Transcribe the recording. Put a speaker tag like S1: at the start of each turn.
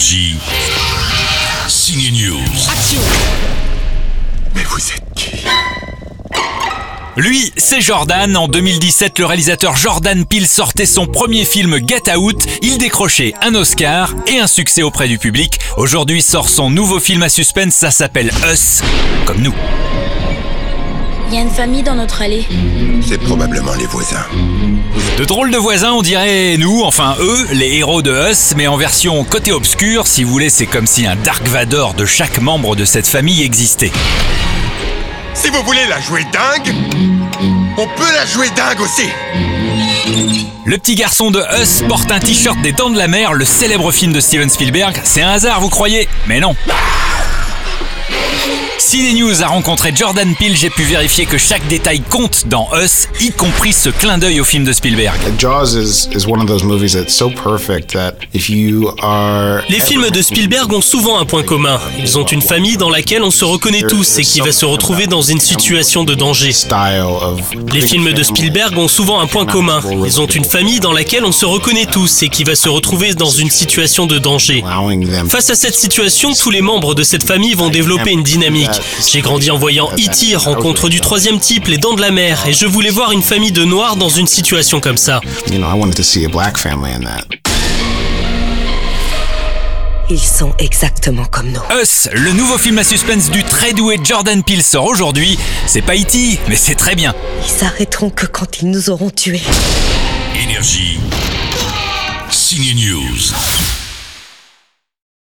S1: Énergie. Signe News.
S2: Mais vous êtes qui?
S3: Lui, c'est Jordan. En 2017, le réalisateur Jordan Peele sortait son premier film Get Out. Il décrochait un Oscar et un succès auprès du public. Aujourd'hui sort son nouveau film à suspense, ça s'appelle Us, comme nous.
S4: Il y a une famille dans notre allée.
S2: C'est probablement les voisins.
S3: De drôles de voisins, on dirait nous, enfin eux, les héros de Us, mais en version côté obscur. Si vous voulez, c'est comme si un Dark Vador de chaque membre de cette famille existait.
S2: Si vous voulez la jouer dingue, on peut la jouer dingue aussi.
S3: Le petit garçon de Us porte un t-shirt des Dents de la Mer, le célèbre film de Steven Spielberg. C'est un hasard, vous croyez? Mais non. Ciné News a rencontré Jordan Peele, j'ai pu vérifier que chaque détail compte dans Us, y compris ce clin d'œil au film de Spielberg.
S5: Les films de Spielberg ont souvent un point commun. Ils ont une famille dans laquelle on se reconnaît tous et qui va se retrouver dans une situation de danger.
S6: style of
S5: Les films de Spielberg ont souvent un point commun. Ils ont une famille dans laquelle on se reconnaît tous et qui va se retrouver dans une situation de danger. Face à cette situation, tous les membres de cette famille vont développer une dynamique. J'ai grandi en voyant E.T. rencontre du troisième type, les dents de la mer, et je voulais voir une famille de noirs dans une situation comme ça.
S6: you know I wanted to see a black family in that.
S7: Ils sont exactement comme nous.
S3: Us, le nouveau film à suspense du très doué Jordan Peele sort aujourd'hui. C'est pas E.T., mais c'est très bien.
S7: Ils s'arrêteront que quand ils nous auront tués.
S1: Énergie. Signe News.